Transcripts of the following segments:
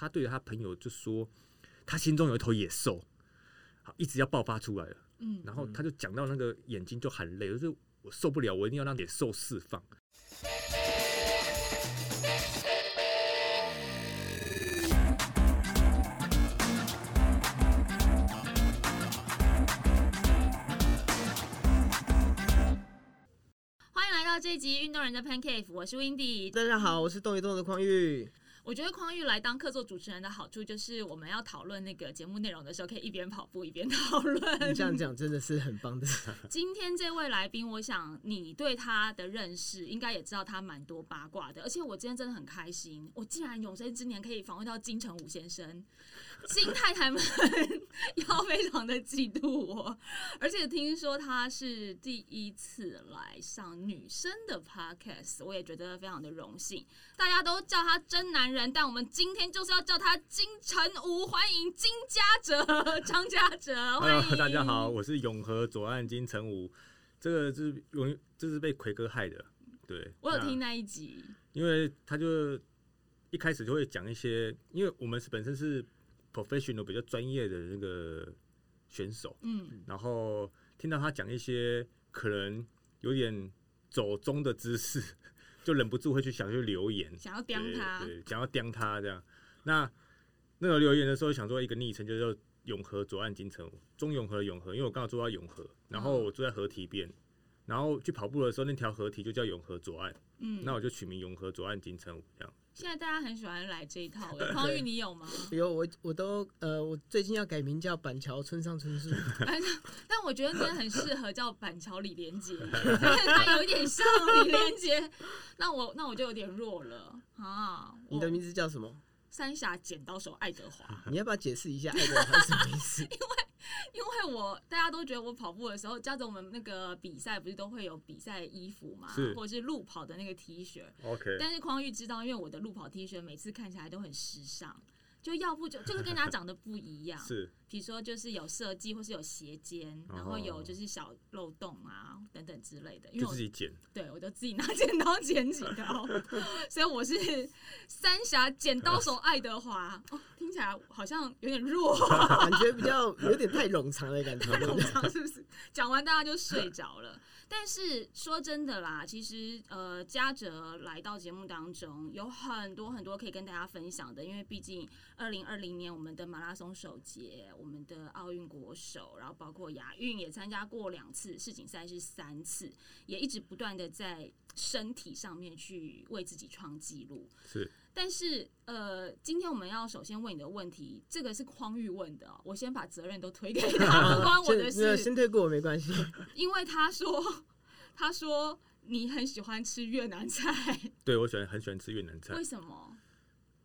他对着他朋友就说，他心中有一头野兽，好一直要爆发出来了。嗯，然后他就讲到那个眼睛就含泪，就是我受不了，我一定要让野兽释放。欢迎来到这一集运动人的 Pancake，我是 Windy。大家好，我是动一动的匡玉。我觉得匡玉来当客座主持人的好处，就是我们要讨论那个节目内容的时候，可以一边跑步一边讨论。你这样讲真的是很棒的。今天这位来宾，我想你对他的认识，应该也知道他蛮多八卦的。而且我今天真的很开心，我竟然永生之年可以访问到金城武先生，金太太们 要非常的嫉妒我。而且听说他是第一次来上女生的 podcast，我也觉得非常的荣幸。大家都叫他真男人，但我们今天就是要叫他金城武，欢迎金家哲、张家哲，欢迎。大家好，我是永和左岸金城武，这个就是永这是被奎哥害的，对，我有听那一集，因为他就一开始就会讲一些，因为我们是本身是 professional 比较专业的那个选手，嗯，然后听到他讲一些可能有点走中的姿势，就忍不住会去想去留言，想要刁他，对，想要刁他这样。那那个留言的时候，想做一个昵称就叫永和左岸金城武，中永和的永和，因为我刚好住在永和，然后我住在河堤边，然后去跑步的时候，那条河堤就叫永和左岸，嗯，那我就取名永和左岸金城武这样。现在大家很喜欢来这一套的。匡玉，你有吗？有我我都呃，我最近要改名叫板桥村上春树。但我觉得你也很适合叫板桥李连杰，他有点像李连杰。那我那我就有点弱了啊！你的名字叫什么？三峡剪刀手爱德华，你要不要解释一下爱德华是什么意思？因为因为我大家都觉得我跑步的时候，加着我们那个比赛不是都会有比赛衣服嘛，或者是路跑的那个 T 恤。OK，但是匡玉知道，因为我的路跑 T 恤每次看起来都很时尚，就要不就就是跟人家长得不一样。是比如说就是有设计，或是有斜肩，然后有就是小漏洞啊等等之类的。因为我就自己剪，对我就自己拿剪刀剪几刀，所以我是三峡剪刀手爱德华。哦，听起来好像有点弱，感觉比较有点太冗长的感觉？冗长 是不是？讲完大家就睡着了。但是说真的啦，其实呃，嘉哲来到节目当中有很多很多可以跟大家分享的，因为毕竟二零二零年我们的马拉松首届，我们的奥运国手，然后包括亚运也参加过两次，世锦赛是三次，也一直不断的在身体上面去为自己创纪录。是但是，呃，今天我们要首先问你的问题，这个是匡玉问的哦、我先把责任都推给他，不关我的事。先推过我没关系。因为他说，他说你很喜欢吃越南菜，对我喜欢很喜欢吃越南菜为，什么？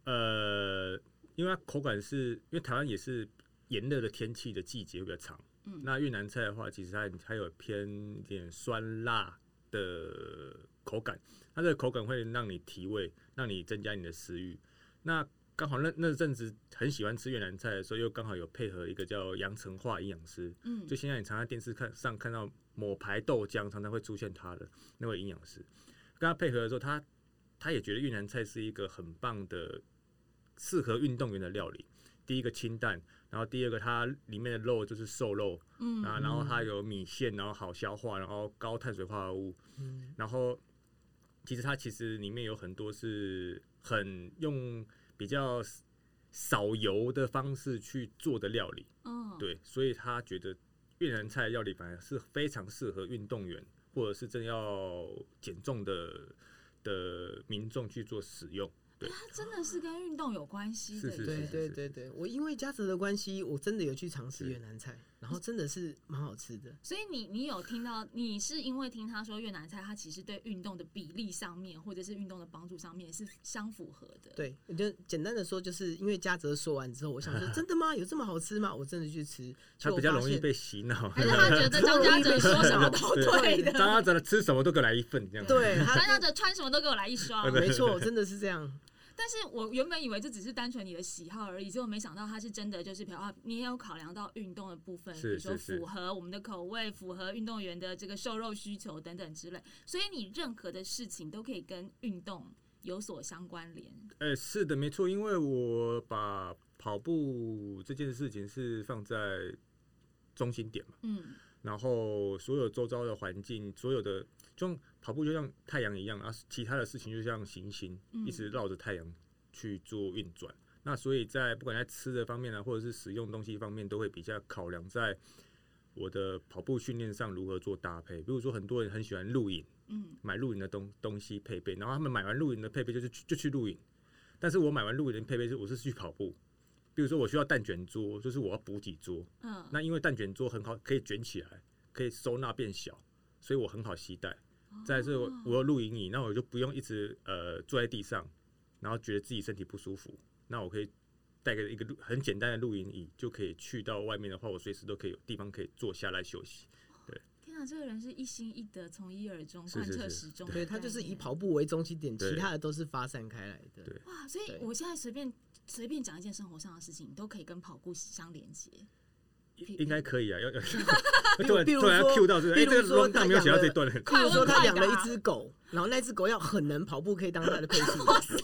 呃，因为它口感是因为台湾也是炎热的天气的季节会比较长，嗯那越南菜的话，其实它它有偏点酸辣的口感，它的口感会让你提味，让你增加你的食欲。那刚好那那阵子很喜欢吃越南菜的时候，又刚好有配合一个叫杨成化营养师，嗯就现在你常在电视看上看到某牌豆浆，常常会出现他的那位营养师，跟他配合的时候，他他也觉得越南菜是一个很棒的适合运动员的料理。第一个清淡，然后第二个它里面的肉就是瘦肉，嗯。啊，然后它有米线，然后好消化，然后高碳水化合物，嗯。然后其实它其实里面有很多是很用比较少油的方式去做的料理，嗯，对，所以他觉得越南菜料理反而是非常适合运动员或者是正要减重的的民众去做使用。对，它真的是跟运动有关系的耶，是是对对对对，我因为嘉泽的关系，我真的有去尝试越南菜，然后真的是蛮好吃的。所以你你有听到，你是因为听他说越南菜，它其实对运动的比例上面，或者是运动的帮助上面是相符合的。对，就简单的说，就是因为嘉泽说完之后，我想说，真的吗？有这么好吃吗？我真的去吃，他就比较容易被洗脑。还是他觉得 张嘉泽说什么都对的，张嘉泽吃什么都给我来一份这样。对张嘉泽穿什么都给我来一双。没错，真的是这样。但是我原本以为这只是单纯你的喜好而已，结果没想到他是真的就是比如啊，你也有考量到运动的部分，比如说符合我们的口味，符合运动员的这个瘦肉需求等等之类，所以你任何的事情都可以跟运动有所相关联。呃，是的，没错，因为我把跑步这件事情是放在中心点嘛，嗯。然后所有周遭的环境，所有的就像跑步就像太阳一样，啊其他的事情就像行星，嗯一直绕着太阳去做运转。那所以在不管在吃的方面呢，或者是使用东西方面，都会比较考量在我的跑步训练上如何做搭配。比如说，很多人很喜欢露营，嗯买露营的东东西配备，然后他们买完露营的配备就是去就去露营，但是我买完露营的配备是我是去跑步。比如说我需要蛋卷桌，就是我要补给桌，嗯，那因为蛋卷桌很好，可以卷起来，可以收纳变小，所以我很好携带。再来是我我有露营椅，那我就不用一直呃坐在地上，然后觉得自己身体不舒服。那我可以带个一个露很简单的露营椅，就可以去到外面的话，我随时都可以有地方可以坐下来休息。对天啊，这个人是一心一德，从一而终，贯彻始终。对他就是以跑步为中心点，其他的都是发散开来的。对哇，所以我现在随便随便讲一件生活上的事情，都可以跟跑步相连接。应应该可以啊，要要比突然突然 Q 到这个，哎、比如这个说 round 他 down 没有写到养了这一段很，比如说他快养了一打只狗，然后那只狗要很能跑步，可以当他的配 速。哇塞，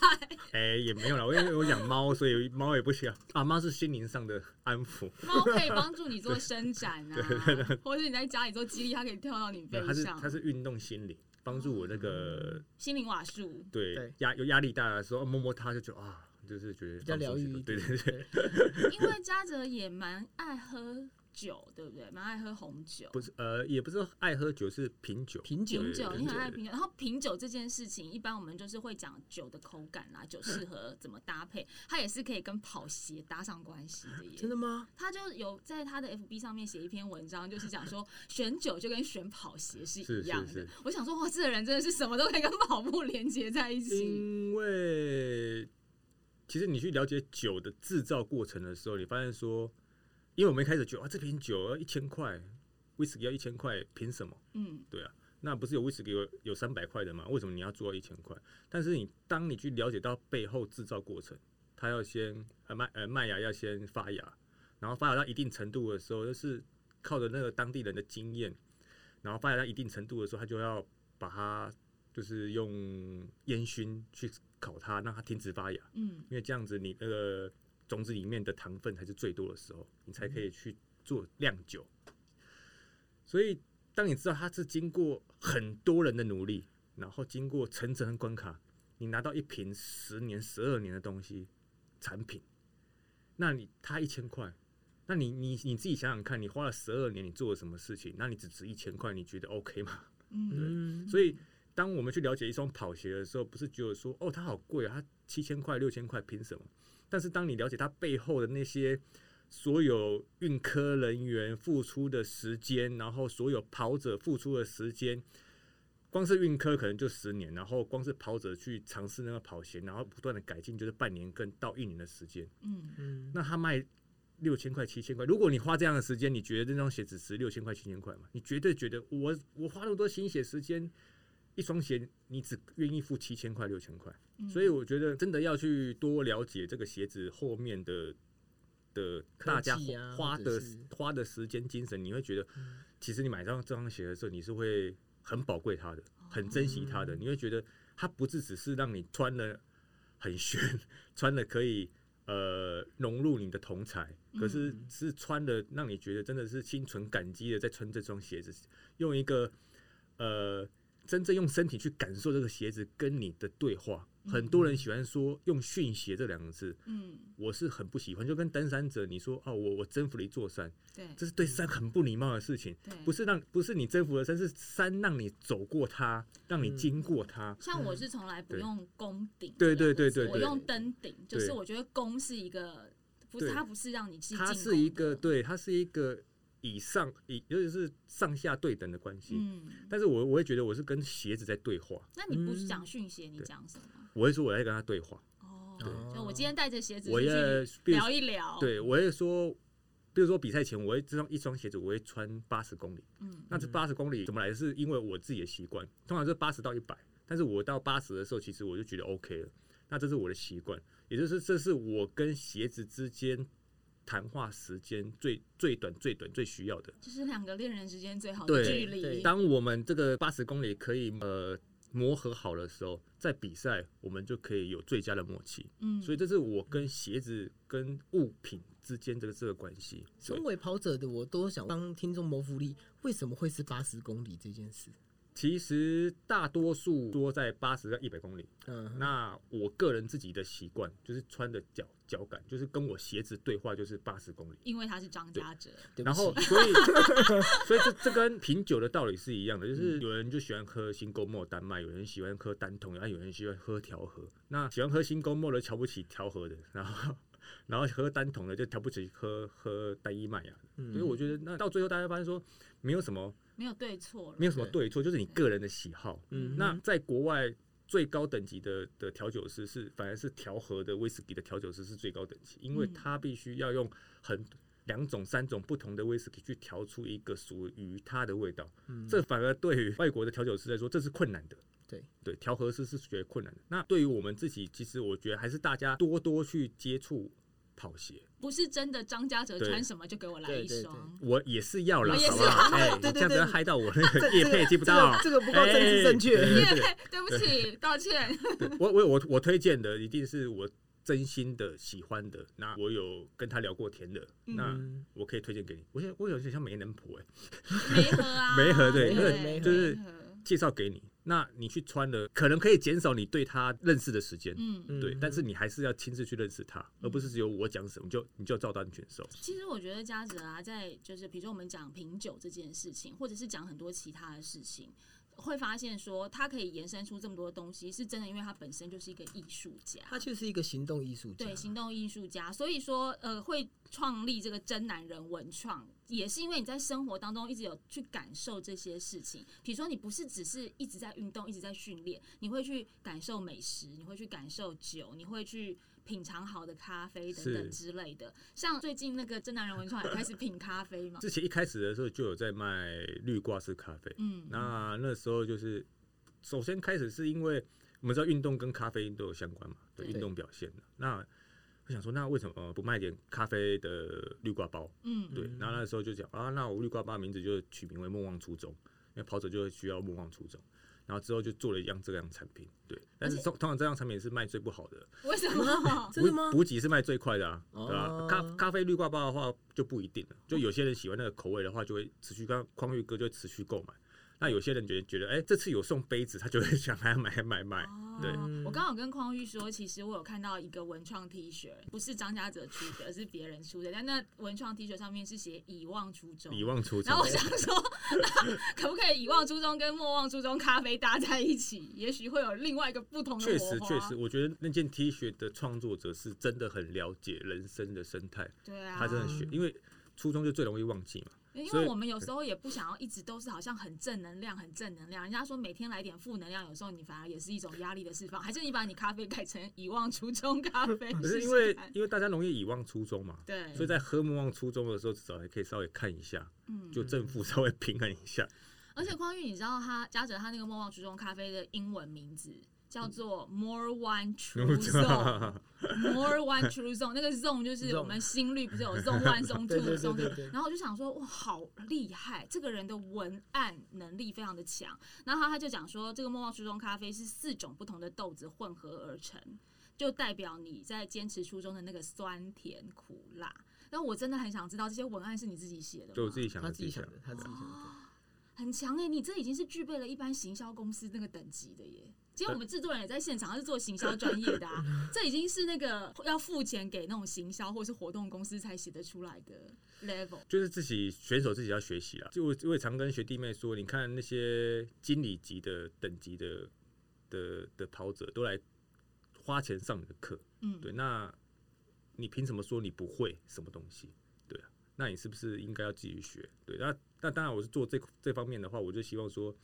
哎、也没有了，因为我养猫，所以猫也不行啊，猫是心灵上的安抚，猫可以帮助你做伸展啊，或者你在家里做肌力，它可以跳到你背上它是。它是运动心理，帮助我那个心灵瓦数，对对压有压力大的时候摸摸它就觉得啊，就是觉得比较疗愈一对。对对，因为嘉泽也蛮爱喝酒，对不对？蛮爱喝红酒。不是呃，也不是爱喝酒，是品酒，品酒品酒，对你很爱品酒。然后品酒这件事情，一般我们就是会讲酒的口感啦，酒适合怎么搭配，它也是可以跟跑鞋搭上关系的耶。真的吗？他就有在他的 FB 上面写一篇文章，就是讲说选酒就跟选跑鞋是是一样的。是是我想说，哇，这个人真的是什么都可以跟跑步连接在一起。因为其实你去了解酒的制造过程的时候，你发现说，因为我们一开始酒啊，这瓶酒要一千块，威士忌要一千块，凭什么？嗯对啊，那不是有威士忌有有三百块的吗？为什么你要做到一千块？但是你当你去了解到背后制造过程，它要先呃麦呃麦芽要先发芽，然后发芽到一定程度的时候，就是靠着那个当地人的经验，然后发芽到一定程度的时候，他就要把它就是用烟熏去烤它，让它停止发芽，嗯因为这样子你那个种子里面的糖分才是最多的时候，你才可以去做酿酒。所以，当你知道它是经过很多人的努力，然后经过层层的关卡，你拿到一瓶十年、十二年的东西产品，那你它一千块，那你你你自己想想看，你花了十二年，你做了什么事情？那你只值一千块，你觉得 OK 吗？嗯嗯，所以，当我们去了解一双跑鞋的时候，不是只有说哦，它好贵啊，它七千块、六千块，凭什么？但是当你了解它背后的那些所有运科人员付出的时间，然后所有跑者付出的时间，光是运科可能就十年，然后光是跑者去尝试那个跑鞋，然后不断的改进，就是半年跟到一年的时间。嗯嗯，那他卖六千块、七千块，如果你花这样的时间，你觉得这双鞋子值六千块、七千块吗？你绝对觉得我我花那么多心血时间，一双鞋你只愿意付七千块、六千块。嗯所以我觉得真的要去多了解这个鞋子后面的的大家花的花的时间精神，你会觉得，其实你买上这双鞋的时候，你是会很宝贵它的，很珍惜它的。你会觉得它不是只是让你穿了很炫，穿的可以呃融入你的同才，可是是穿的让你觉得真的是心存感激的在穿这双鞋子，用一个呃真正用身体去感受这个鞋子跟你的对话。很多人喜欢说用训鞋这两个字，嗯，我是很不喜欢。就跟登山者你说哦，我我征服了一座山，对这是对山很不礼貌的事情。对，不是让不是你征服了山，是山让你走过它，让你经过它。像我是从来不用攻顶，对对对对对我用登顶，就是我觉得攻是一个，不是它不是让你去进它是一个，对，它是一个以上以尤其是上下对等的关系。嗯，但是我我会觉得我是跟鞋子在对话，那你不是嗯讲训鞋，你讲什么？我会说我在跟他对话。哦，对就我今天带着鞋子我也去比如聊一聊，，对，我会说，比如说比赛前，我会这双一双鞋子我会穿八十公里。嗯那这八十公里怎么来？是因为我自己的习惯，通常是八十到一百，但是我到八十的时候，其实我就觉得 OK 了。那这是我的习惯，也就是这是我跟鞋子之间谈话时间最最短、最短、最需要的。就是两个恋人之间最好的距离，对当我们这个八十公里可以呃磨合好的时候，在比赛我们就可以有最佳的默契。嗯，所以这是我跟鞋子跟物品之间这个这个关系。身为跑者的我，都想帮听众谋福利，为什么会是八十公里这件事？其实大多数多在八十到一百公里。嗯，那我个人自己的习惯就是穿的脚脚感，就是跟我鞋子对话，就是八十公里。因为他是张家哲，然后，所以，所以这这跟品酒的道理是一样的，就是有人就喜欢喝新勾沫丹麦，有人喜欢喝单桶，然后有人喜欢喝调和。那喜欢喝新勾沫的瞧不起调和的，然后然后喝单桶的就瞧不起喝喝单一麦芽。嗯所以我觉得，那到最后大家发现说，没有什么没有对错了，没有什么对错，就是你个人的喜好。嗯那在国外最高等级的的调酒师是反而是调和的威士忌的调酒师是最高等级，因为嗯他必须要用很两种、三种不同的威士忌去调出一个属于它的味道。嗯这反而对于外国的调酒师来说，这是困难的。对对，调和师是觉得困难的。那对于我们自己，其实我觉得还是大家多多去接触跑鞋，不是真的张家哲穿什么就给我来一双。我也是要啦，我也是好不好？要 哎，这样子对会害到我那个这叶配接不到，这个不够政治正确。哎 对不起，道歉。我我我我推荐的一定是我真心的喜欢的，那我有跟他聊过天的，那嗯我可以推荐给你。我现在我有点像媒人婆哎，媒合啊，媒合对因为对就是介绍给你，那你去穿了，可能可以减少你对他认识的时间，嗯。嗯对，但是你还是要亲自去认识他，而不是只有我讲什么就你就照单全收。其实我觉得嘉泽啊，在就是比如说我们讲品酒这件事情，或者是讲很多其他的事情，会发现说他可以延伸出这么多东西，是真的，因为他本身就是一个艺术家。他就是一个行动艺术家。对，行动艺术家，所以说，呃，会创立这个真男人文创，也是因为你在生活当中一直有去感受这些事情。比如说，你不是只是一直在运动，一直在训练，你会去感受美食，你会去感受酒，你会去品尝好的咖啡等等之类的。像最近那个真男人文创也开始品咖啡嘛，之前一开始的时候就有在卖绿挂式咖啡，嗯，那那时候就是首先开始是因为我们知道运动跟咖啡因都有相关嘛，对对运动表现的。那我想说，那为什么不卖点咖啡的绿挂包？嗯，对，然后那时候就讲啊，那我绿挂包名字就取名为莫忘初衷，因为跑者就会需要莫忘初衷。然后之后就做了一样这样产品，对，但是通通常这样产品是卖最不好的，为什么？真的吗补补给是卖最快的啊，哦对吧、咖咖啡绿挂包的话就不一定了，就有些人喜欢那个口味的话，就会持续刚匡玉哥就会持续购买。那有些人觉得觉得，哎、这次有送杯子，他就会 想还要买买买。对哦，我刚好跟匡玉说，其实我有看到一个文创 T 恤，不是张家泽出的，是别人出的，但那文创 T 恤上面是写“以忘初衷”。以忘初衷然后我想说，那可不可以以忘初衷跟莫忘初衷咖啡搭在一起？也许会有另外一个不同的确实确实，，我觉得那件 T 恤的创作者是真的很了解人生的生态，对啊，他真的学，因为初衷就最容易忘记嘛。因为我们有时候也不想要一直都是好像很正能量、很正能量。人家说每天来点负能量，有时候你反而也是一种压力的释放。还是你把你咖啡改成遗忘初衷咖啡？可是因为看因为大家容易遗忘初衷嘛，对，所以在喝莫忘初衷的时候，至少还可以稍微看一下，嗯就正负稍微平衡一下。而且匡玉，你知道他嘉泽他那个莫忘初衷咖啡的英文名字叫做 More One True Zone，More One True Zone，那个 zone 就是我们心率不是有 zone one、zone 对 two、zone 然后我就想说哇，好厉害，这个人的文案能力非常的强。然后他就讲说，这个莫忘初衷咖啡是四种不同的豆子混合而成，就代表你在坚持初衷的那个酸甜苦辣。但我真的很想知道这些文案是你自己写的吗？就我自己想他的，他自己想的，他自己想的。很强哎、你这已经是具备了一般行销公司那个等级的耶。今天我们制作人也在现场，他是做行销专业的啊，这已经是那个要付钱给那种行销或是活动公司才写得出来的 level。就是自己选手自己要学习啦。就我我也常跟学弟妹说，你看那些经理级的等级的的的跑者都来花钱上你的课，嗯，对，那你凭什么说你不会什么东西？对啊，那你是不是应该要自己学？对，那那当然我是做这这方面的话，我就希望说，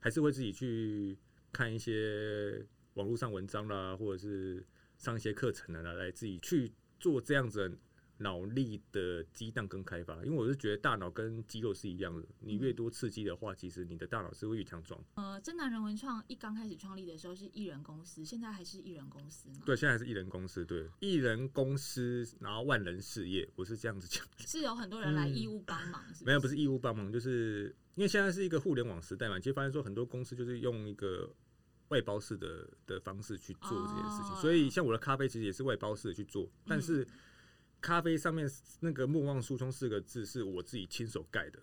还是会自己去看一些网络上文章啦，或者是上一些课程啊，来自己去做这样子脑力的激荡跟开发。因为我是觉得大脑跟肌肉是一样的，你越多刺激的话，其实你的大脑是会越强壮。呃，真男人文创一刚开始创立的时候是艺人公司，现在还是艺人公司吗？对，现在还是艺人公司，对，艺人公司，然后万人事业，我是这样子讲。是有很多人来嗯义务帮忙，是没有，不是义务帮忙，就是因为现在是一个互联网时代嘛，其实发现说很多公司就是用一个外包式的的方式去做这件事情，哦所以像我的咖啡其实也是外包式的去做，但嗯是咖啡上面那个“莫忘初衷”四个字是我自己亲手盖的，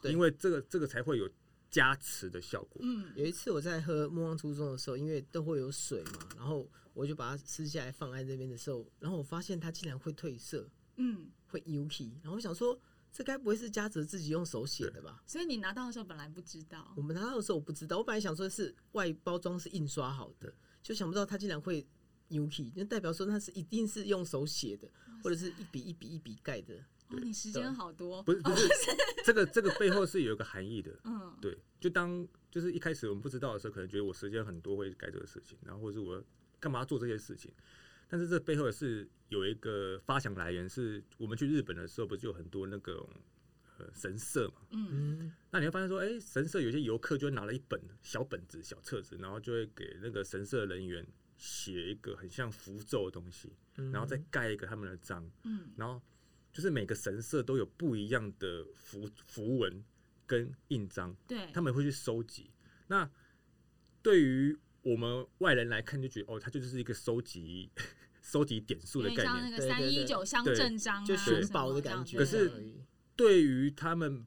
对因为这个这个才会有加持的效果。嗯，有一次我在喝莫忘初衷的时候，因为都会有水嘛，然后我就把它撕下来放在这边的时候，然后我发现它竟然会褪色，嗯，会 yuki，然后我想说，这该不会是嘉泽自己用手写的吧？所以你拿到的时候本来不知道我，们拿到的时候我不知道，我本来想说是外包装是印刷好的，就想不到它竟然会 yuki，那代表说那是一定是用手写的，或者是一笔一笔一笔盖的。哦，你时间好多，不是不是，这个这个背后是有一个含义的。嗯，对，就当就是一开始我们不知道的时候，可能觉得我时间很多会干这个事情，然后或者是我干嘛要做这些事情，但是这背后也是有一个发想来源，是我们去日本的时候，不是有很多那个呃神社嘛？嗯，嗯，那你会发现说，哎、神社有些游客就会拿了一本小本子、小册子，然后就会给那个神社人员写一个很像符咒的东西，嗯。然后再盖一个他们的章，嗯，然后就是每个神社都有不一样的符符文跟印章，对，他们会去收集。那对于我们外人来看，就觉得哦，它就是一个收集 收集点数的概念。像那个三一九乡镇章啊，就寻宝的感觉。可是对于他们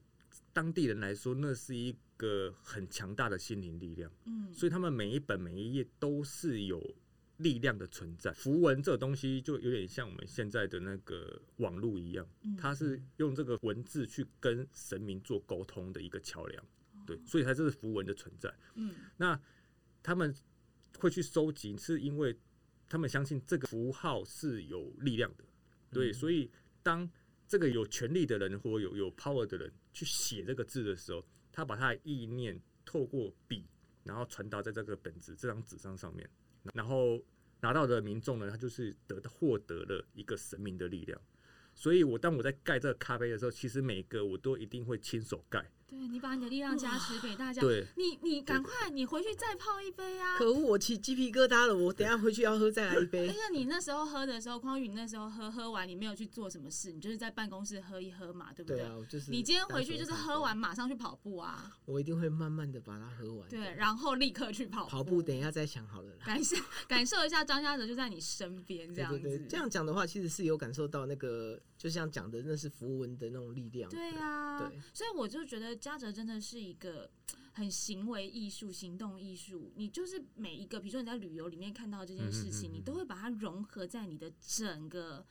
当地人来说，那是一个很强大的心灵力量，嗯，所以他们每一本每一页都是有力量的存在。符文这个东西就有点像我们现在的那个网络一样，嗯它是用这个文字去跟神明做沟通的一个桥梁。哦对，所以它这是符文的存在。嗯那他们会去收集，是因为他们相信这个符号是有力量的。对，所以当这个有权力的人或有有 power 的人去写这个字的时候，他把他的意念透过笔，然后传达在这个本子这张纸上上面，然后拿到的民众呢，他就是得到获得了一个神明的力量。所以我当我在盖这个咖啡的时候，其实每个我都一定会亲手盖。对你把你的力量加持给大家，对，你你赶快，你回去再泡一杯啊！可恶，我起鸡皮疙瘩了，我等下回去要喝再来一杯而。且你那时候喝的时候，匡宇，你那时候喝喝完，你没有去做什么事，你就是在办公室喝一喝嘛，对不对啊，我就是你今天回去就是喝完马上去跑步啊，我一定会慢慢的把它喝完。对，，然后立刻去跑跑步等一下再想好了啦。感受 感受一下张家泽就在你身边这样子，对对对，这样讲的话，其实是有感受到那个，就像讲的，那是符文的那种力量。对啊，对所以我就觉得嘉泽真的是一个很行为艺术、行动艺术。你就是每一个，比如说你在旅游里面看到这件事情，嗯嗯嗯嗯你都会把它融合在你的整个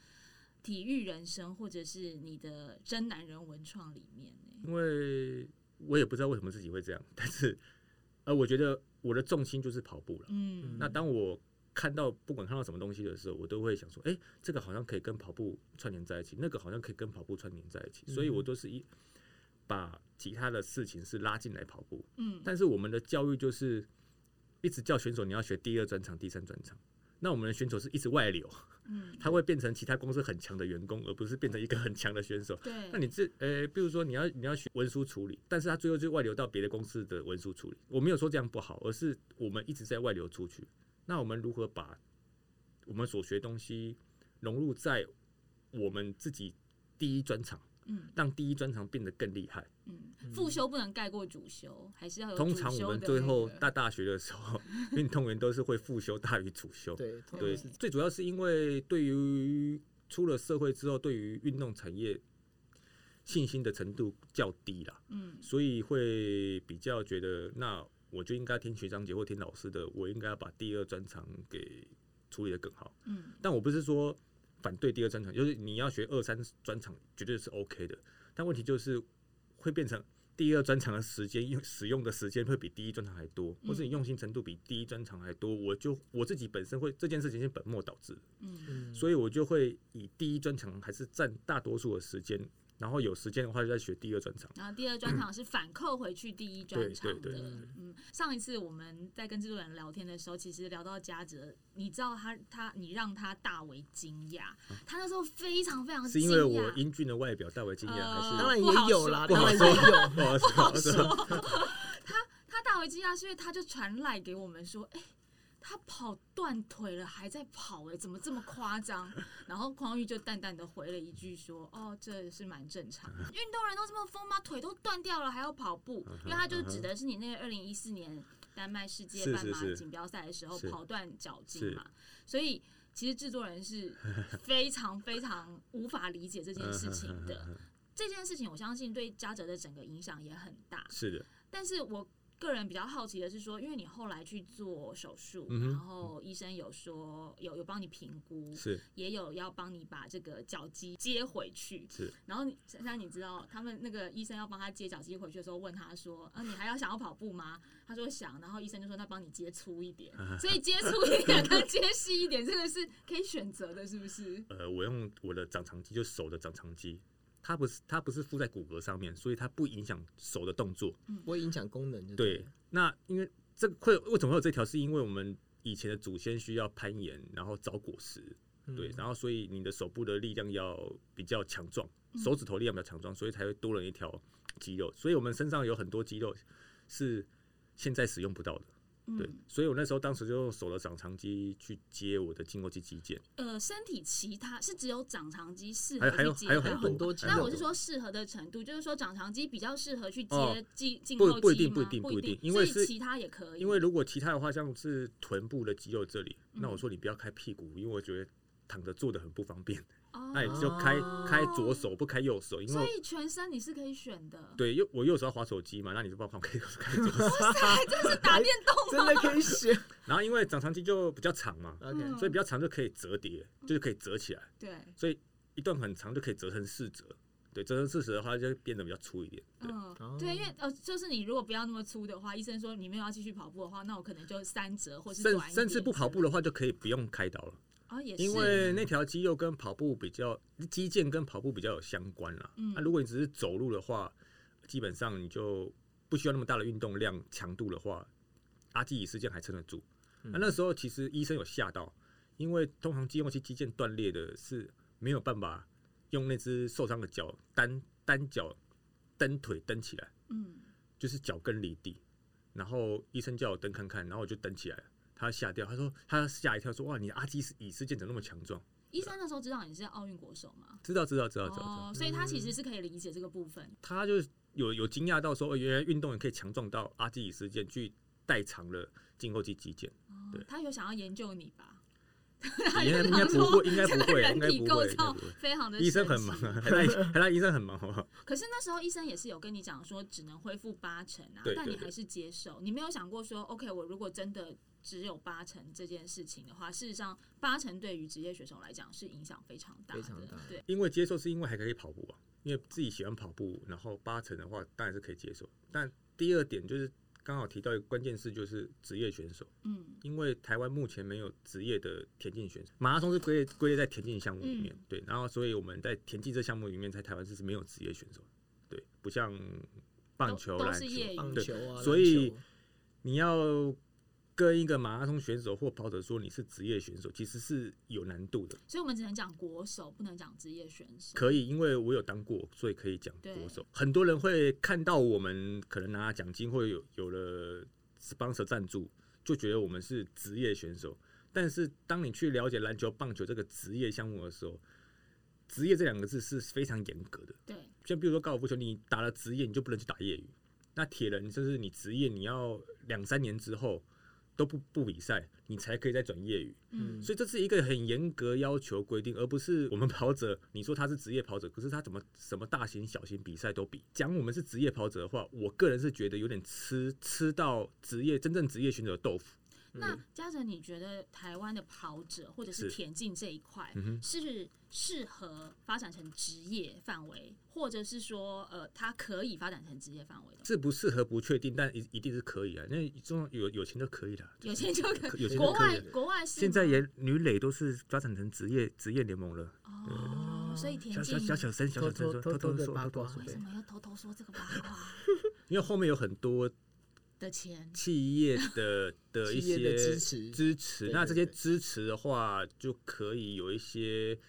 体育人生，或者是你的真男人文创里面呢。因为我也不知道为什么自己会这样，但是呃，我觉得我的重心就是跑步了。嗯，那当我看到不管看到什么东西的时候，我都会想说，哎、这个好像可以跟跑步串联在一起，那个好像可以跟跑步串联在一起，所以我都是一把其他的事情是拉进来跑步。嗯但是我们的教育就是一直叫选手你要学第二专场、第三专场。那我们的选手是一直外流，嗯，他会变成其他公司很强的员工，而不是变成一个很强的选手。对，那你这呃，比如说你要你要学文书处理，但是他最后就外流到别的公司的文书处理。我没有说这样不好，而是我们一直在外流出去。那我们如何把我们所学东西融入在我们自己第一专长，嗯让第一专长变得更厉害？嗯，复修不能盖过主修，还是要有主通常我们最后那个大大学的时候，运动员都是会复修大于主修。对对，最主要是因为对于出了社会之后，对于运动产业信心的程度较低啦，嗯所以会比较觉得，那我就应该听学长姐或听老师的，我应该要把第二专长给处理的更好。嗯但我不是说反对第二专长，就是你要学二三专长绝对是 OK 的，但问题就是会变成。第二专长的时间用使用的时间会比第一专长还多，或是你用心程度比第一专长还多，我就我自己本身会这件事情是本末倒置，所以我就会以第一专长还是占大多数的时间，然后有时间的话就在学第二专场。然后第二专场是反扣回去第一专场的。对对对嗯，上一次我们在跟制作人聊天的时候，其实聊到嘉泽，你知道他他你让他大为惊讶，他那时候非常非常惊讶。是因为我英俊的外表大为惊讶，呃还是当然也有啦，当然也有。不好说？他他大为惊讶，是因为他就传赖给我们说，哎、他跑断腿了，还在跑、哎，怎么这么夸张？然后匡玉就淡淡的回了一句说：“哦，这是蛮正常的，运动人都这么疯吗？腿都断掉了还要跑步？因为他就指的是你那个二零一四年丹麦世界是半马锦标赛的时候跑断脚筋嘛，所以其实制作人是非常非常无法理解这件事情的。这件事情我相信对嘉泽的整个影响也很大，是的，但是我个人比较好奇的是说，因为你后来去做手术，嗯然后医生有说有有帮你评估，是也有要帮你把这个脚肌接回去。是，然后你珊珊，你知道他们那个医生要帮他接脚肌回去的时候，问他说：“啊，你还要想要跑步吗？”他说想，然后医生就说：“那帮你接粗一点。”所以接粗一点跟接细一点，这个是可以选择的，是不是？呃，我用我的长长肌，就手的长长肌，它不是它不是附在骨骼上面，所以它不影响手的动作。不会影响功能就对，那因为这个会为什么会有这条？是因为我们以前的祖先需要攀岩，然后找果实，对，然后所以你的手部的力量要比较强壮，手指头力量比较强壮，所以才会多了一条肌肉。所以我们身上有很多肌肉是现在使用不到的。对，所以我那时候当时就用手的长长肌去接我的胫后肌肌腱，呃，身体其他是只有长长肌适还有合去接还有还有很很多那我是说适合的程度，就是说长长肌比较适合去哦接胫胫不后肌吗不一定不一定不不一定定，因为其他也可以。因为如果其他的话，像是臀部的肌肉这里，那嗯。我说你不要开屁股，因为我觉得躺着坐的很不方便，哦那你就开开左手不开右手，因为所以全身你是可以选的。对右我右手要滑手机嘛，那你就帮我开开左手，是打电动真的可以选。然后因为长长肌就比较长嘛所以比较长就可以折叠，就是可以折起来，对，所以一段很长就可以折成四折。对，折成四折的话就变得比较粗一点。对，嗯哦，对，因为呃，就是你如果不要那么粗的话，医生说你没有要继续跑步的话，那我可能就三折或是甚甚至不跑步的话就可以不用开刀了，哦，也是因为那条肌肉跟跑步比较，肌腱跟跑步比较有相关啦。嗯那、如果你只是走路的话，基本上你就不需要那么大的运动量强度的话，阿基里斯腱还撑得住。那、那时候其实医生有吓到，因为通常肌肉期肌腱断裂的是没有办法用那只受伤的脚单单脚蹬腿蹬起来，嗯，就是脚跟离地。然后医生叫我蹬看看，然后我就蹬起来了。他吓掉，他说他吓一跳，说哇，你阿基里斯腱怎么那么强壮？医生那时候知道你是奥运国手吗？知道知道知道知道知道。哦，所以他其实是可以理解这个部分。他就有有惊讶到说，哦，原来运动员可以强壮到阿基里斯腱去代偿了胫后肌肌腱。对哦他有想要研究你吧？应该应该不会，应该不会，应人该不会。非常的 医生很忙啊，还让还让医生很忙，好不好？可是那时候医生也是有跟你讲说只能恢复八成啊，但你还是接受，你没有想过说，OK，我如果真的只有八成这件事情的话，事实上八成对于职业选手来讲是影响非常大的，非常大对，因为接受是因为还可以跑步啊，因为自己喜欢跑步，然后八成的话当然是可以接受。但第二点就是刚好提到一个关键词，就是职业选手，嗯。因为台湾目前没有职业的田径选手，马拉松是归类归类在田径项目里面，嗯。对，然后所以我们在田径这项目里面，在台湾是没有职业选手。的，对，不像棒球、都篮球，棒球啊，所以你要跟一个马拉松选手或跑者说你是职业选手，其实是有难度的。所以我们只能讲国手，不能讲职业选手。可以，因为我有当过，所以可以讲国手。很多人会看到我们可能拿奖金，或者有有了 sponsor 赞助，就觉得我们是职业选手。但是当你去了解篮球、棒球这个职业项目的时候，职业这两个字是非常严格的。对，像比如说高尔夫球，你打了职业，你就不能去打业余。那铁人就是你职业，你要两三年之后都不不比赛，你才可以再转业余。嗯，所以这是一个很严格要求规定，而不是我们跑者，你说他是职业跑者，可是他怎么什么大型小型比赛都比。讲我们是职业跑者的话，我个人是觉得有点吃吃到职业真正职业选手的豆腐。那嘉诚，你觉得台湾的跑者或者是是田径这一块是适合发展成职业范围，或者是说呃，它可以发展成职业范围的吗？适不适合不确定，但一一定是可以啊。那中有有钱就可以了，有钱就可以，国外。国外是现在也女垒都是发展成职业职业联盟了。哦，所以田小小径小小声，小小声说，偷偷偷的说，八卦偷偷说为。什么要偷偷说这个八卦 因为后面有很多的钱？企业的 的一些支持支持，那这些支持的话，就可以有一些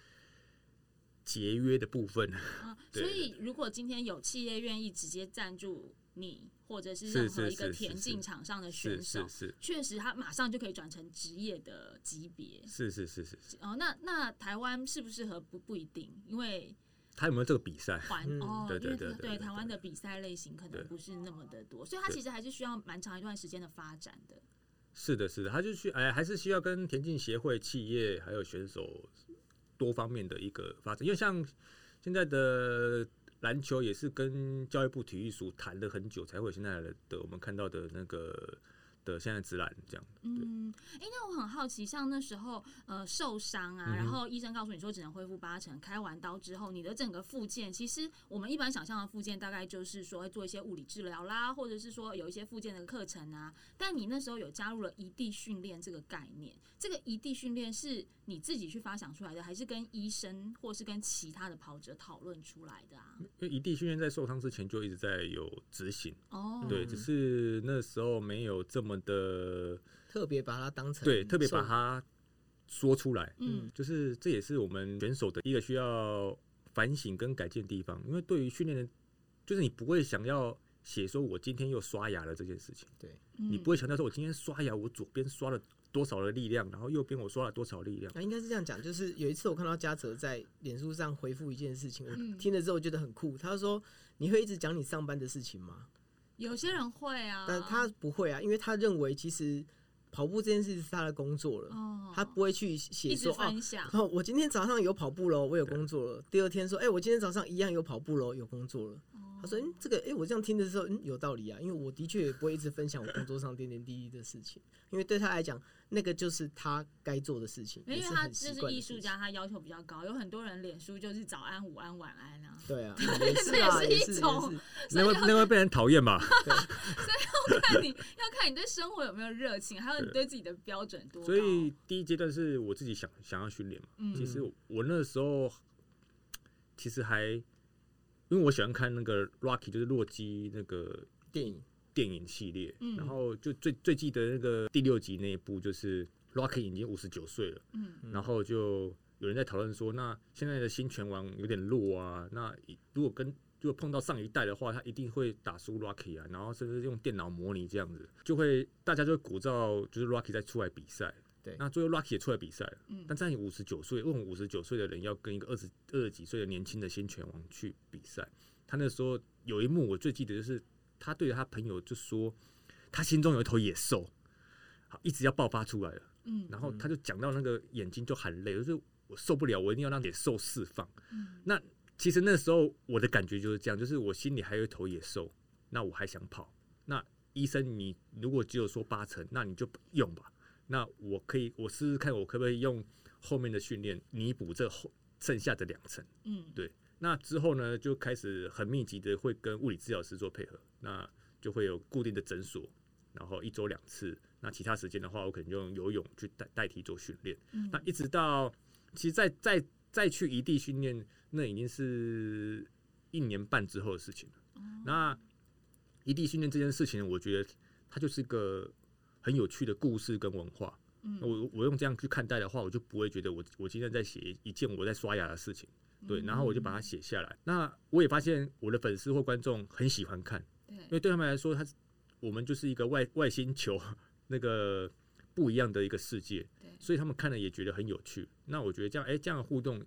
节约的部分。啊，所以如果今天有企业愿意直接赞助你，或者是是任何一个田径场上的是选手是，是确实他马上就可以转成职业的级别。是是是是是，哦，那那台湾适不适合不不一定，因为他有没有这个比赛？嗯环哦，对对对对对台湾的比赛类型可能不是那么的多，所以它其实还是需要蛮长一段时间的发展的。是的，是的，他就去哎，还是需要跟田径协会、企业还有选手多方面的一个发展，因为像现在的篮球也是跟教育部体育署谈了很久，才会有现在的的我们看到的那个的现在自然这样。嗯，哎、那我很好奇，像那时候呃受伤啊，然后医生告诉你说只能恢复八成，开完刀之后，你的整个复健，其实我们一般想象的复健大概就是说会做一些物理治疗啦，或者是说有一些复健的课程啊。但你那时候有加入了一地训练这个概念，这个一地训练是你自己去发想出来的，还是跟医生或是跟其他的跑者讨论出来的啊？因为一地训练在受伤之前就一直在有执行，哦，对，只是那时候没有这么的特别把它当成对，特别把它说出来，嗯。就是这也是我们选手的一个需要反省跟改进的地方，因为对于训练的，就是你不会想要写说我今天又刷牙了这件事情，你嗯。不会强调说我今天刷牙，我左边刷了多少的力量，然后右边我刷了多少力量，啊，应该是这样讲，就是有一次我看到嘉泽在脸书上回复一件事情，嗯我听了之后觉得很酷。他说：“你会一直讲你上班的事情吗有些人会啊，但他不会啊，因为他认为其实跑步这件事是他的工作了，哦，他不会去写说哦。分享，哦，我今天早上有跑步喽，我有工作了。第二天说，哎、我今天早上一样有跑步喽，有工作了。他说，嗯，这个，哎、我这样听的时候，嗯，有道理啊，因为我的确也不会一直分享我工作上点点滴滴的事情，因为对他来讲，那个就是他该做的事情，因为他也是。艺术家，他要求比较高，有很多人脸书就是早安、午安、晚安啊。对啊，也是啊，这也也是是一种那会那会被人讨厌吧？所以要看你要看你对生活有没有热情，还有你对自己的标准多高。所以第一阶段是我自己想想要训练嘛，嗯其实我那时候其实还因为我喜欢看那个 Rocky，就是洛基那个电影，电影系列，嗯。然后就最最记得那个第六集那一部，就是 Rocky 已经五十九岁了，嗯。然后就有人在讨论说，那现在的新拳王有点弱啊，那如果跟如果碰到上一代的话，他一定会打输 Rocky 啊，然后甚至用电脑模拟这样子，就会大家就会鼓噪，就是 Rocky 再出来比赛。对那最后 Rocky 也出来比赛了，嗯但在你五十九岁，为什么五十九岁的人要跟一个二十二十几岁的年轻的新拳王去比赛？他那时候有一幕我最记得就是，他对着他朋友就说，他心中有一头野兽，好一直要爆发出来了。嗯然后他就讲到那个眼睛就含泪，就是我受不了，我一定要让野兽释放。嗯那其实那时候我的感觉就是这样，就是我心里还有一头野兽，那我还想跑。那医生，你如果只有说八成，那你就用吧。那我可以，我试试看，我可不可以用后面的训练弥补这后剩下的两层。嗯对那之后呢，就开始很密集的会跟物理治疗师做配合，那就会有固定的诊所，然后一周两次。那其他时间的话，我可能就用游泳去代代替做训练。嗯那一直到其实再再再去异地训练，那已经是一年半之后的事情了。哦那异地训练这件事情，我觉得它就是一个很有趣的故事跟文化。嗯我我用这样去看待的话，我就不会觉得我我今天在写一件我在刷牙的事情。对，然后我就把它写下来。那我也发现我的粉丝或观众很喜欢看，对因为对他们来说，他我们就是一个外外星球那个不一样的一个世界对，所以他们看了也觉得很有趣。那我觉得这样，哎、这样的互动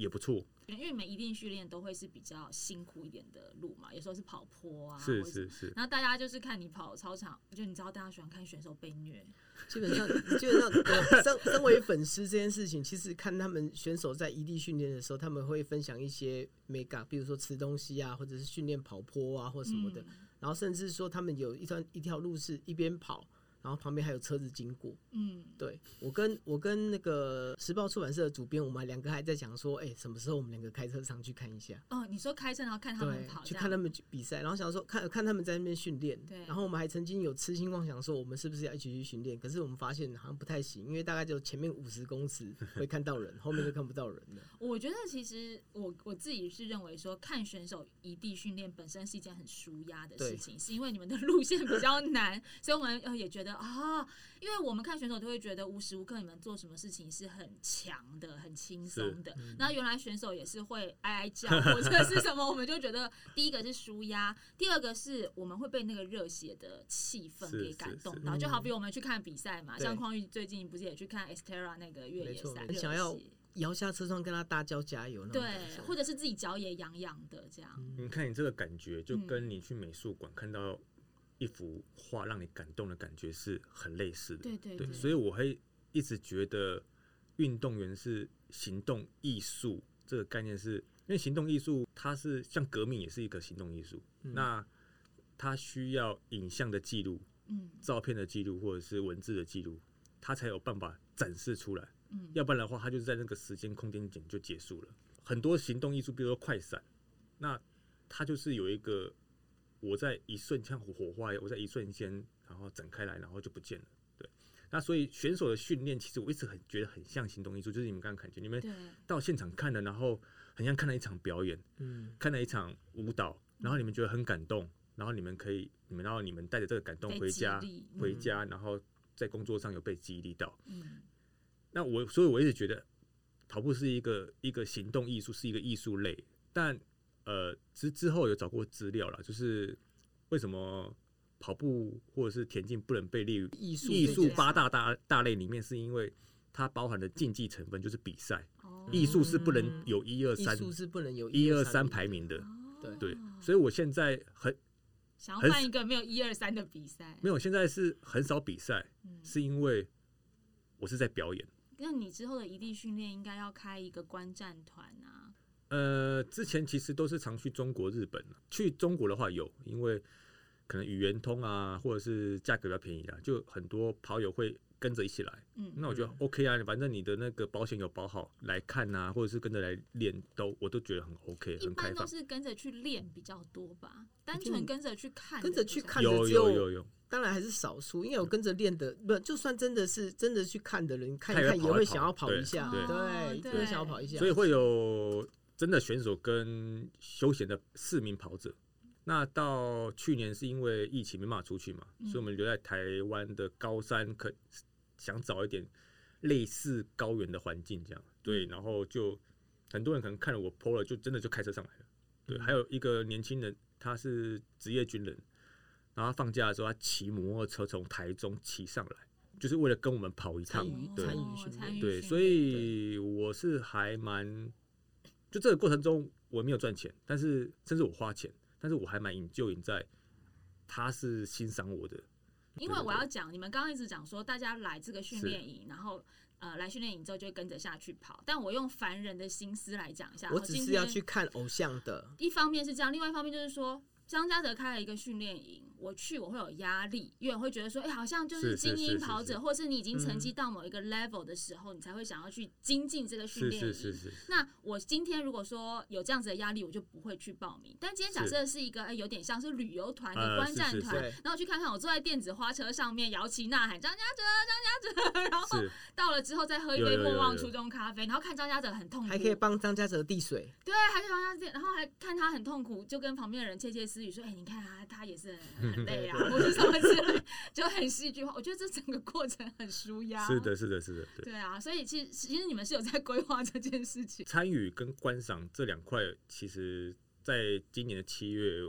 也不错。因为你们一定训练都会是比较辛苦一点的路嘛，有时候是跑坡啊，是或者是是，然后大家就是看你跑操场，就你知道大家喜欢看选手被虐，基本上 基本上呃身身为粉丝这件事情，其实看他们选手在异地训练的时候，他们会分享一些 mega，比如说吃东西啊，或者是训练跑坡啊或什么的，嗯然后甚至说他们有一段一条路是一边跑，然后旁边还有车子经过。嗯，对我跟我跟那个时报出版社的主编，我们两个还在讲说，哎、什么时候我们两个开车上去看一下？哦，你说开车然后看他们跑，，去看他们比赛，然后想说看看他们在那边训练，对然后我们还曾经有痴心妄想说我们是不是要一起去训练，可是我们发现好像不太行，因为大概就前面五十公尺会看到人，后面就看不到人了。我觉得其实我我自己是认为说，看选手异地训练本身是一件很舒压的事情，是因为你们的路线比较难，所以我们呃也觉得啊，因为我们看选手都会觉得无时无刻你们做什么事情是很强的、很轻松的。那原来选手也是会哀哀叫或者是什么，我们就觉得第一个是舒压，第二个是我们会被那个热血的气氛是给感动到，就好比我们去看比赛嘛，对像匡玉最近不是也去看 Estera 那个越野赛，很想要摇下车窗跟他大叫加油那种对，或者是自己脚也痒痒的这样。嗯你看你这个感觉，就嗯跟你去美术馆看到一幅画让你感动的感觉是很类似的。对，对所以我会一直觉得运动员是行动艺术这个概念是，因为行动艺术它是像革命也是一个行动艺术，嗯那它需要影像的记录、嗯照片的记录或者是文字的记录，它才有办法展示出来。嗯要不然的话，它就是在那个时间空间点就结束了。很多行动艺术，比如说快闪，那它就是有一个我在一瞬像火花一样，我在一瞬间然后展开来，然后就不见了。对，那所以选手的训练，其实我一直很觉得很像行动艺术，就是你们刚刚看见，你们，到现场看了，然后很像看了一场表演，嗯，看了一场舞蹈，然后你们觉得很感动，然后你们可以，你们然后你们带着这个感动回家，励回家，然后在工作上有被激励到。嗯那我所以我一直觉得跑步是一个一个行动艺术，是一个艺术类。但呃之之后有找过资料啦，就是为什么跑步或者是田径不能被列入艺术艺术八大大大类里面，是因为它包含的竞技成分，就是比赛。哦艺术是不能有一二三艺术是不能有一二三三排名的，对对。所以我现在很想要很办一个没有一二三的比赛，没有，现在是很少比赛，嗯是因为我是在表演。那你之后的异地训练应该要开一个观战团啊。呃，之前其实都是常去中国、日本去中国的话有，因为可能语言通啊，或者是价格比较便宜啦，就很多跑友会跟着一起来。嗯，那我觉得 OK 啊，反正你的那个保险有保好来看啊，或者是跟着来练，都我都觉得很 OK，一般都很开放。是跟着去练比较多吧，单纯跟着去看跟着去看有有有有，当然还是少数，因为有跟着练的，不就算真的是真的去看的人，看一他也看也会跑一跑想要跑对一下，对对，一定会对想要跑一下。所以会有真的选手跟休闲的市民跑者。那到去年是因为疫情没办法出去嘛，嗯所以我们留在台湾的高山，可想找一点类似高原的环境，这样对，然后就很多人可能看了我 PO 了，就真的就开车上来了。对，还有一个年轻人，他是职业军人，然后他放假的时候，他骑摩托车从台中骑上来，就是为了跟我们跑一趟参与。对对，所以我是还蛮，就这个过程中我没有赚钱，但是甚至我花钱，但是我还蛮引就引在他是欣赏我的，因为我要讲，你们刚刚一直讲说大家来这个训练营，然后呃来训练营之后就会跟着下去跑，但我用凡人的心思来讲一下，我只是要去看偶像的，一方面是这样，另外一方面就是说，张嘉泽开了一个训练营，我去我会有压力，因为我会觉得说，哎、好像就是精英跑者，是。是是或是你已经成嗯。绩到某一个 level 的时候，你才会想要去精进这个训是练营。是是。是，那我今天如果说有这样子的压力，我就不会去报名。但今天假设是一个哎、有点像是旅游团的呃观战团，是是。是然后去看看，我坐在电子花车上面摇旗呐喊张家泽，张家泽，然后到了之后再喝一杯莫忘初衷咖啡，然后看张家泽很痛苦，还可以帮张家泽递水，对，还可以帮他递，然后还看他很痛苦，就跟旁边的人窃窃私语说：“哎、你看啊，他也是很累啊，或者什么之类，就很戏剧化。”我觉得这整个过程很舒压。是的，是的，是的，对。对啊，所以其实其实你们是有在规划这件事情。参与跟观赏这两块，其实在今年的七月，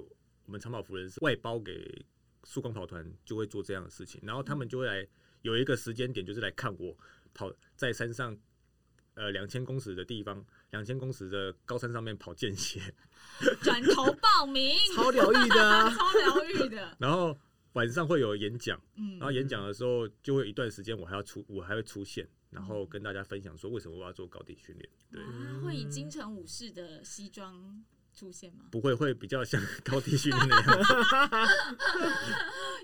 我们长跑服人是外包给速光跑团，就会做这样的事情，然后他们就会来有一个时间点，就是来看我跑在山上，呃，两千公尺的地方，两千公尺的高山上面跑间歇，转头报名，超疗愈的啊。超疗愈的。然后晚上会有演讲，嗯然后演讲的时候就会有一段时间我还要出，我还会出现，然后跟大家分享说为什么我要做高地训练，对。啊，会以京城武士的西装出现吗？不会，会比较像高地训练那样，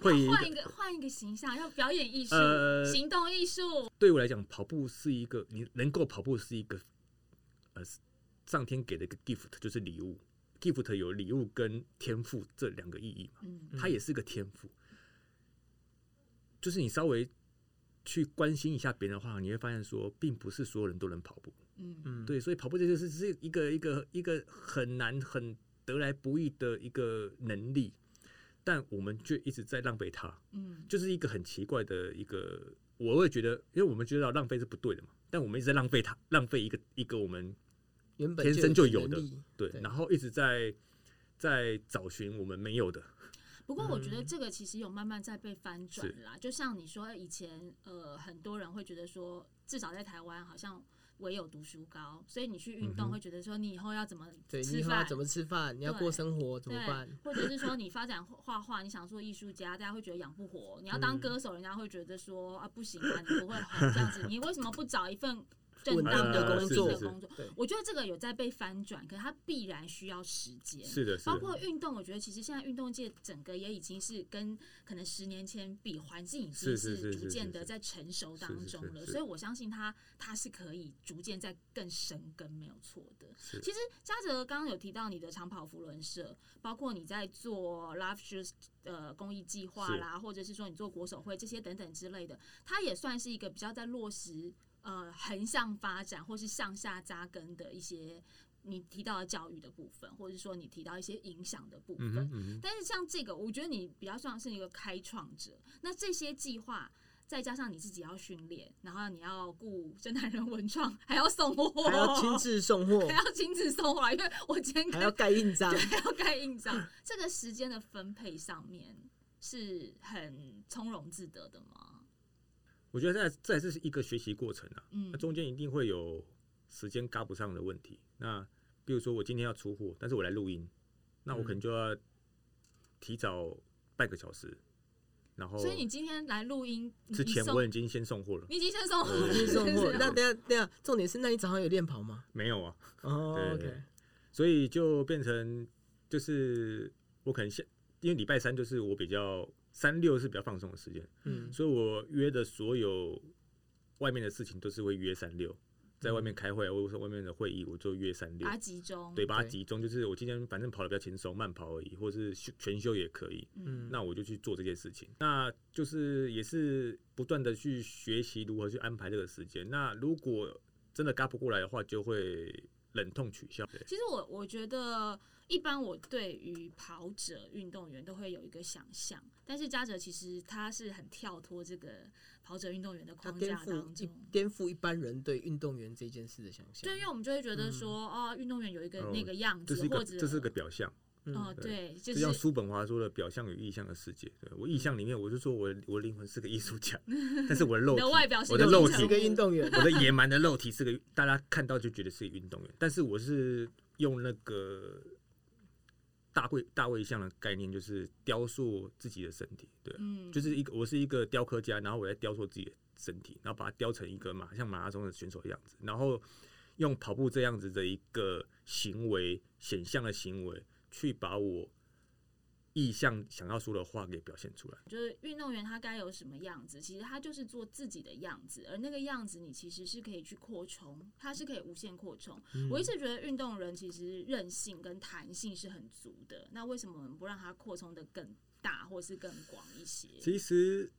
会换一个换一个形象，要表演艺术、呃行动艺术。对我来讲，跑步是一个你能够跑步是一个呃上天给的一个 gift，就是礼物。gift 有礼物跟天赋这两个意义嘛，嗯它也是个天赋。就是你稍微去关心一下别人的话，你会发现说，并不是所有人都能跑步。嗯嗯，对，所以跑步这就是是一个一个一个很难、很得来不易的一个能力，但我们却一直在浪费它。嗯就是一个很奇怪的一个，我会觉得，因为我们觉得浪费是不对的嘛，但我们一直在浪费它，浪费一个一个我们原本天生就有的对，然后一直在在找寻我们没有的，不过我觉得嗯这个其实有慢慢在被翻转啦，就像你说以前呃很多人会觉得说，至少在台湾好像唯有读书高，所以你去运动会觉得说你以后要怎么对，你吃饭，以后要怎么吃饭？你要过生活怎么办？，或者是说你发展画画，你想做艺术家，大家会觉得养不活；你要当嗯歌手，人家会觉得说啊不行啊，你不会红这样子，你为什么不找一份正稳当定的工作的工作？我觉得这个有在被翻转，可是它必然需要时间。是的，包，括运动，我觉得其实现在运动界整个也已经是跟可能十年前比，环境已经是逐渐的在成熟当中了，所以我相信它它是可以逐渐在更深耕，没有错的。其实嘉泽刚刚有提到你的长跑福伦社，包括你在做 Love Shoes 呃公益计划啦，或者是说你做国手会这些等等之类的，它也算是一个比较在落实呃横向发展或是向下扎根的一些你提到的教育的部分，或者是说你提到一些影响的部分。嗯嗯，但是像这个，我觉得你比较像是一个开创者。那这些计划，再加上你自己要训练，然后你要顾生态人文创，还要送货，还要亲自送货 还，要亲自送货，因为我今天 还要盖印章 对，。还要盖印章，这个时间的分配上面是很从容自得的吗？我觉得这这还是一个学习过程啊，嗯那中间一定会有时间赶不上的问题。那比如说我今天要出货，但是我来录音，那我可能就要提早半个小时，然后所以你今天来录音之前我已经先送货了，你已经先送货对了，亲自送货。那等下等下，重点是，那你早上有练跑吗？没有啊，哦对，OK，所以就变成就是我可能先因为礼拜三就是我比较三六是比较放松的时间，嗯，所以我约的所有外面的事情都是会约三六，在外面开会或者说外面的会议，我就约三六把它，集中，对，把它集中。就是我今天反正跑的比较轻松，慢跑而已，或是休全休也可以，嗯，那我就去做这件事情。那就是也是不断的去学习如何去安排这个时间。那如果真的嘎不过来的话，就会忍痛取消。其实我我觉得，一般我对于跑者、运动员都会有一个想象，但是嘉哲其实他是很跳脱这个跑者、运动员的框架当中。颠覆一般人对运动员这件事的想象。对，因为我们就会觉得说，哦，运动员有一个哦那个样子，这是一个或者这是个表象，哦，嗯，对，就就是像叔本华说的“表象与意象的世界”。对我意象里面，我就说我我灵魂是个艺术家，但是我的肉体的外表是我的肉体是个运动员。我的野蛮的肉体是个大家看到就觉得是个运动员，但是我是用那个大卫大卫像的概念，就是雕塑自己的身体，对，嗯，就是一个我是一个雕刻家，然后我在雕塑自己的身体，然后把它雕成一个马像马拉松的选手的样子，然后用跑步这样子的一个行为显象的行为，去把我意向想要说的话给表现出来。就是运动员他该有什么样子，其实他就是做自己的样子，而那个样子你其实是可以去扩充，它是可以无限扩充。嗯我一直觉得运动人其实韧性跟弹性是很足的，那为什么我们不让他扩充的更大或是更广一些？其实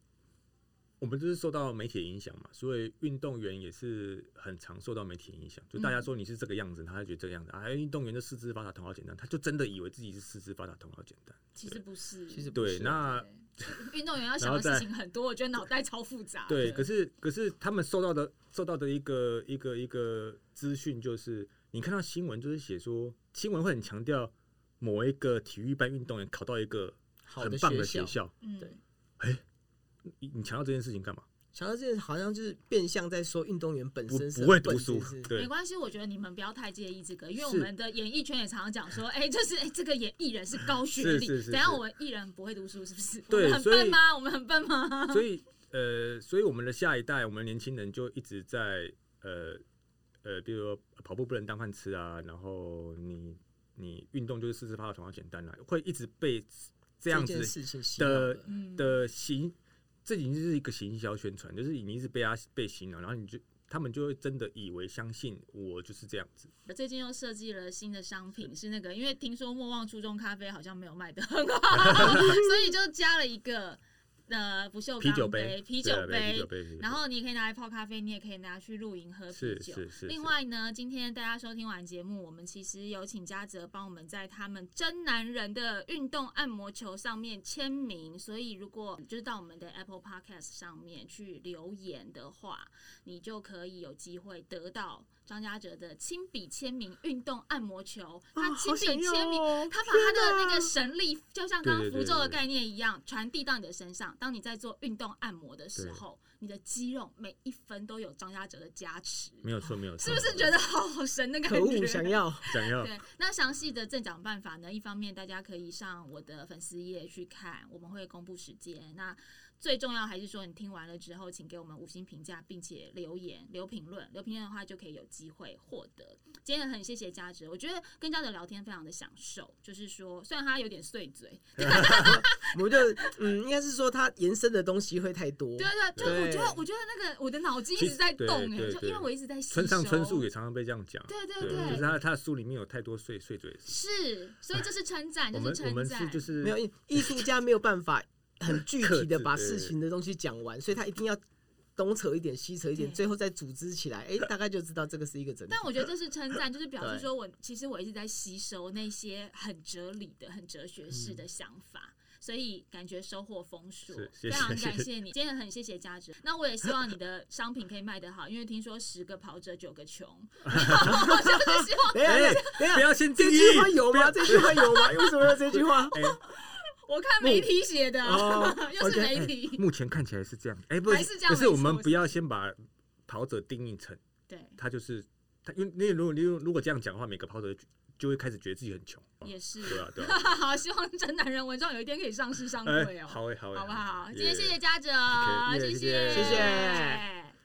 我们就是受到媒体的影响嘛，所以运动员也是很常受到媒体的影响。就大家说你是这个样子，他就觉得这个样子啊，运动员的四肢发达头脑简单，他就真的以为自己是四肢发达头脑简单。其实不是，其实不对，是那对 运动员要想的事情很多，我觉得脑袋超复杂的。对，可是可是他们受到的受到的一个一个一个资讯就是，你看到新闻就是写说，新闻会很强调某一个体育班运动员考到一个很棒的学校，嗯，对你你你强调这件事情干嘛？强调这件好像就是变相在说运动员本身是不会读书没，关系，我觉得你们不要太介意这个，因为我们的演艺圈也常常讲说，哎、就是哎、这个演艺人是高学历，是是是等下我们艺人不会读书是不是？对我们很笨吗？我们很笨吗？所以呃，所以我们的下一代，我们年轻人就一直在呃呃，比如说跑步不能当饭吃啊，然后你你运动就是四肢发达头脑简单啦、会一直被这样子的的，嗯，的行，这已经是一个行销宣传，就是你一直被他被洗脑，然后你就他们就会真的以为相信我就是这样子。我最近又设计了新的商品，是那个，因为听说莫忘初衷咖啡好像没有卖的很好，所以就加了一个呃不锈啤酒钢杯，啤对啊酒杯啤酒，杯，啤酒杯然后你也可以拿来泡咖啡，你也可以拿去露营喝啤是酒。是是，另外呢，今天大家收听完节目，我们其实有请嘉泽帮我们在他们真男人的运动按摩球上面签名，所以如果就是到我们的 Apple Podcast 上面去留言的话，你就可以有机会得到张家哲的亲笔签名运动按摩球，啊他亲笔签名，哦他把他的那个神力，就像刚刚符咒的概念一样，传递到你的身上。当你在做运动按摩的时候，你的肌肉每一分都有张家哲的加持，没有错，没有错，是不是觉得好神的感可恶，觉？想要 想要对，那详细的赠奖办法呢？一方面大家可以上我的粉丝页去看，我们会公布时间。那最重要还是说，你听完了之后，请给我们五星评价，并且留言、留评论。留评论的话，就可以有机会获得。今天很谢谢嘉哲，我觉得跟嘉哲聊天非常的享受。就是说，虽然他有点碎嘴 我就嗯，应该是说他延伸的东西会太多对。对，就对我觉得，我觉得那个我的脑筋一直在动哎、就因为我一直在。村上春树也常常被这样讲，对对对，对就是他他的书里面有太多碎碎嘴。是，所以这是称赞，我这是称们我们是赞。就是没有艺艺术家没有办法很具体的把事情的东西讲完，所以他一定要东扯一点西扯一点，最后再组织起来，哎、大概就知道这个是一个整体。但我觉得这是称赞，就是表示说我其实我一直在吸收那些很哲理的、很哲学式的想法。所以感觉收获丰硕非常感谢你，今天很谢谢嘉哲。那我也希望你的商品可以卖得好，因为听说十个跑者九个穷，我就是希望等一下，等一下，等一下，不要先定义这句话有吗？不要这句话有吗？为什么要这句话？哎，我看媒体写的，哦 又是媒体，目前看起来是这样，哎，不还是这样可是我们不要先把跑者定义成对，他就是他，因为因为如果你如果这样讲的话，每个跑者就会开始觉得自己很穷，也是。对啊，对啊，好，希望真男人文创有一天可以上市上柜哎，哦。好诶，好诶，好。不好？耶。今天谢谢嘉哲谢谢。谢谢